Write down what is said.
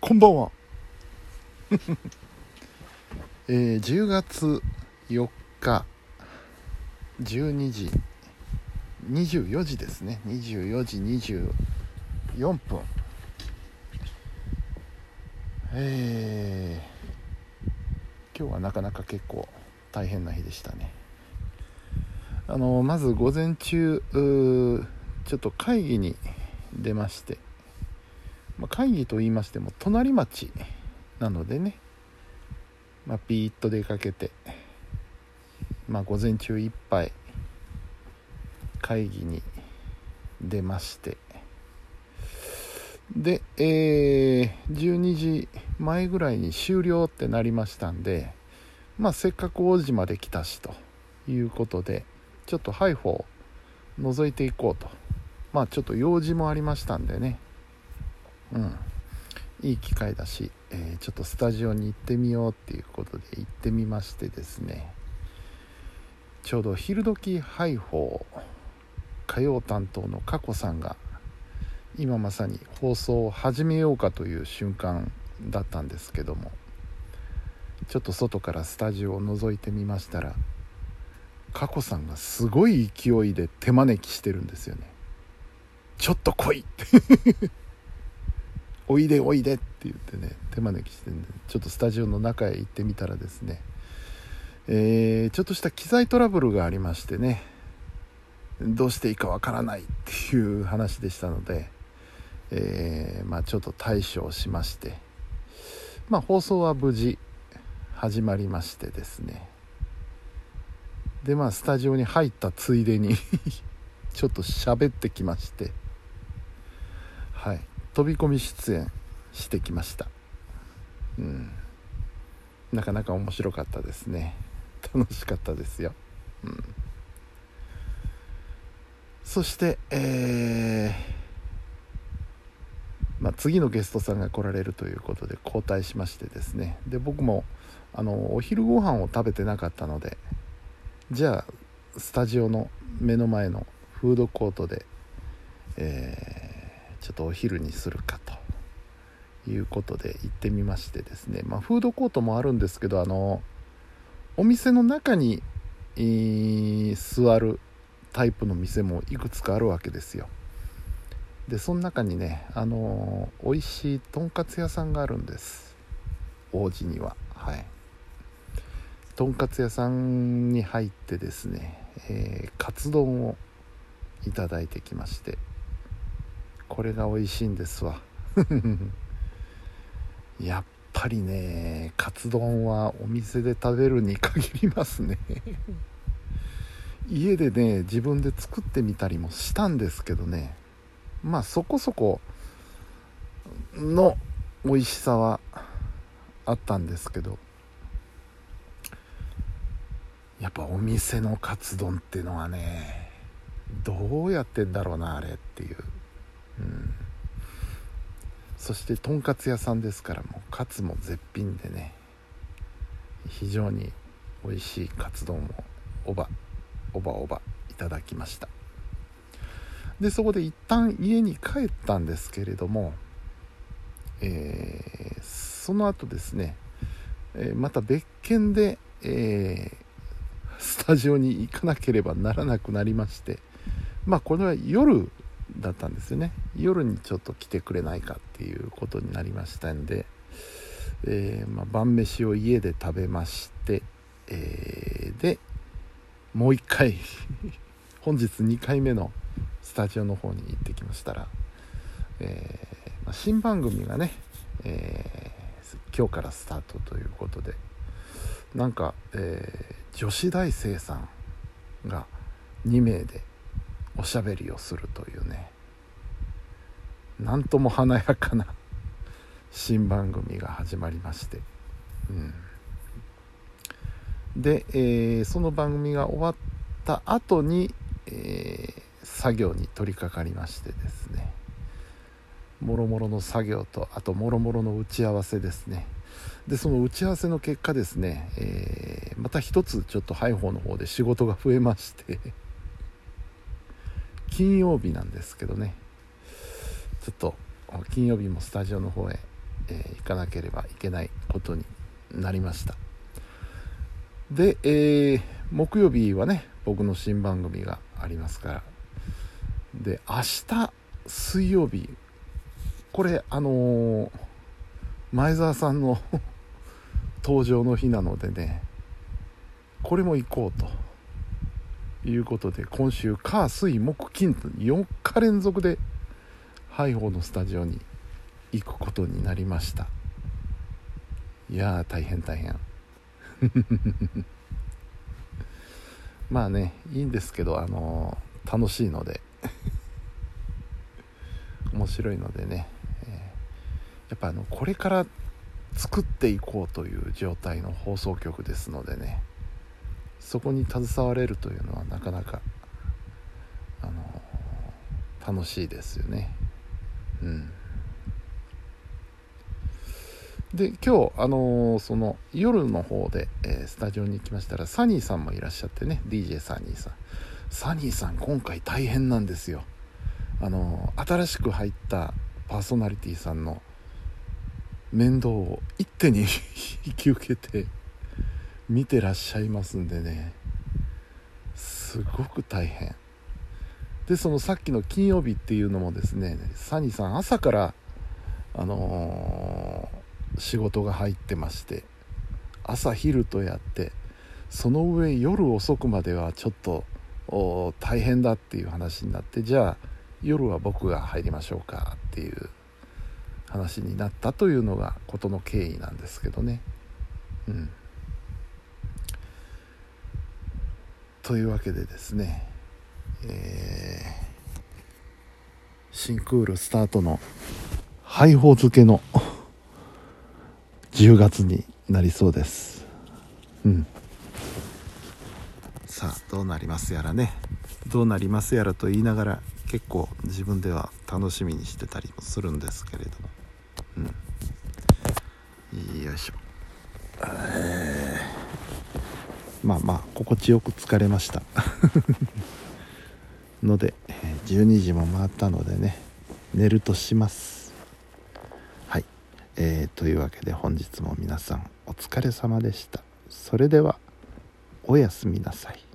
こんばんは。えー、10月4日12時24時ですね。24時24分。えー、今日はなかなか結構大変な日でしたね。あのまず午前中ちょっと会議に出まして。まあ、会議と言いましても隣町なのでね、まあ、ピーッと出かけて、まあ、午前中いっぱい会議に出ましてで、えー、12時前ぐらいに終了ってなりましたんで、まあ、せっかく王子まで来たしということでちょっとハイフォを覗いていこうと。まあちょっと用事もありましたんでね。うん。いい機会だし、えー、ちょっとスタジオに行ってみようっていうことで行ってみましてですね。ちょうど昼時配報火曜担当の佳子さんが今まさに放送を始めようかという瞬間だったんですけどもちょっと外からスタジオを覗いてみましたら佳子さんがすごい勢いで手招きしてるんですよね。ちょっと来いって。おいでおいでって言ってね手招きしてんでちょっとスタジオの中へ行ってみたらですね。えー、ちょっとした機材トラブルがありましてね。どうしていいかわからないっていう話でしたので、えー、まあ、ちょっと対処しまして。まあ、放送は無事始まりましてですね。でまあスタジオに入ったついでに ちょっと喋ってきまして。はい。飛び込み出演してきました。うん。なかなか面白かったですね。楽しかったですよ、うん、そしてえー、まあ、次のゲストさんが来られるということで交代しましてですね。で僕もあのお昼ご飯を食べてなかったのでじゃあスタジオの目の前のフードコートで、えーちょっとお昼にするかということで行ってみましてですね、まあ、フードコートもあるんですけどあのお店の中に、えー、座るタイプの店もいくつかあるわけですよ。でその中にねあの美味しいとんかつ屋さんがあるんです。王子には。はい。とんかつ屋さんに入ってですね、えー、カツ丼をいただいてきまして。これが美味しいんですわ。やっぱりねカツ丼はお店で食べるに限りますね。家でね自分で作ってみたりもしたんですけどね。まあそこそこの美味しさはあったんですけど。やっぱお店のカツ丼っていうのはねどうやってんだろうなあれっていう、そしてとんかつ屋さんですからもうカツも絶品でね非常に美味しいカツ丼をおばおばおばいただきました。でそこで一旦家に帰ったんですけれども、えー、その後ですね、えー、また別件で、えー、スタジオに行かなければならなくなりましてまあこれは夜だったんですよね。夜にちょっと来てくれないかっていうことになりましたんで、えー、まあ、晩飯を家で食べまして、えー、でもう一回 本日2回目のスタジオの方に行ってきましたら、えー、まあ、新番組がね、え今日からスタートということでなんか、え女子大生さんが2名でおしゃべりをするというね。なんとも華やかな 新番組が始まりまして、うん、で、えー、その番組が終わった後に、えー、作業に取り掛かりましてですね。もろもろの作業とあともろもろの打ち合わせですね。でその打ち合わせの結果ですね、えー、また一つちょっとハイホーの方で仕事が増えまして。金曜日なんですけどね。ちょっと金曜日もスタジオの方へ、えー、行かなければいけないことになりました。で、えー、木曜日はね僕の新番組がありますから。で明日水曜日。これあのー、前澤さんの 登場の日なのでねこれも行こうと。いうことで今週火水木金と4日連続でハイホーのスタジオに行くことになりました。いやー大変大変。まあねいいんですけどあのー、楽しいので 面白いのでね、えー、やっぱあのこれから作っていこうという状態の放送局ですのでねそこに携われるというのはなかなかあの楽しいですよね。うん。で今日あの、その夜の方で、えー、スタジオに行きましたらサニーさんもいらっしゃってね DJ サニーさん。サニーさん今回大変なんですよ。あの、新しく入ったパーソナリティーさんの面倒を一手に 引き受けて見てらっしゃいますんでね。すごく大変。でそのさっきの金曜日っていうのもですねサニーさん朝からあのー、仕事が入ってまして朝昼とやってその上夜遅くまではちょっと大変だっていう話になってじゃあ夜は僕が入りましょうかっていう話になったというのが事の経緯なんですけどね。うん、というわけでですね、えー、新クールスタートの配報付けの10月になりそうです。うん。さあどうなりますやらねどうなりますやらと言いながら結構自分では楽しみにしてたりもするんですけれどもうんよいしょまあまあ心地よく疲れました。ので12時も回ったのでね寝るとします。はい。えー、というわけで本日も皆さんお疲れ様でした。それではおやすみなさい。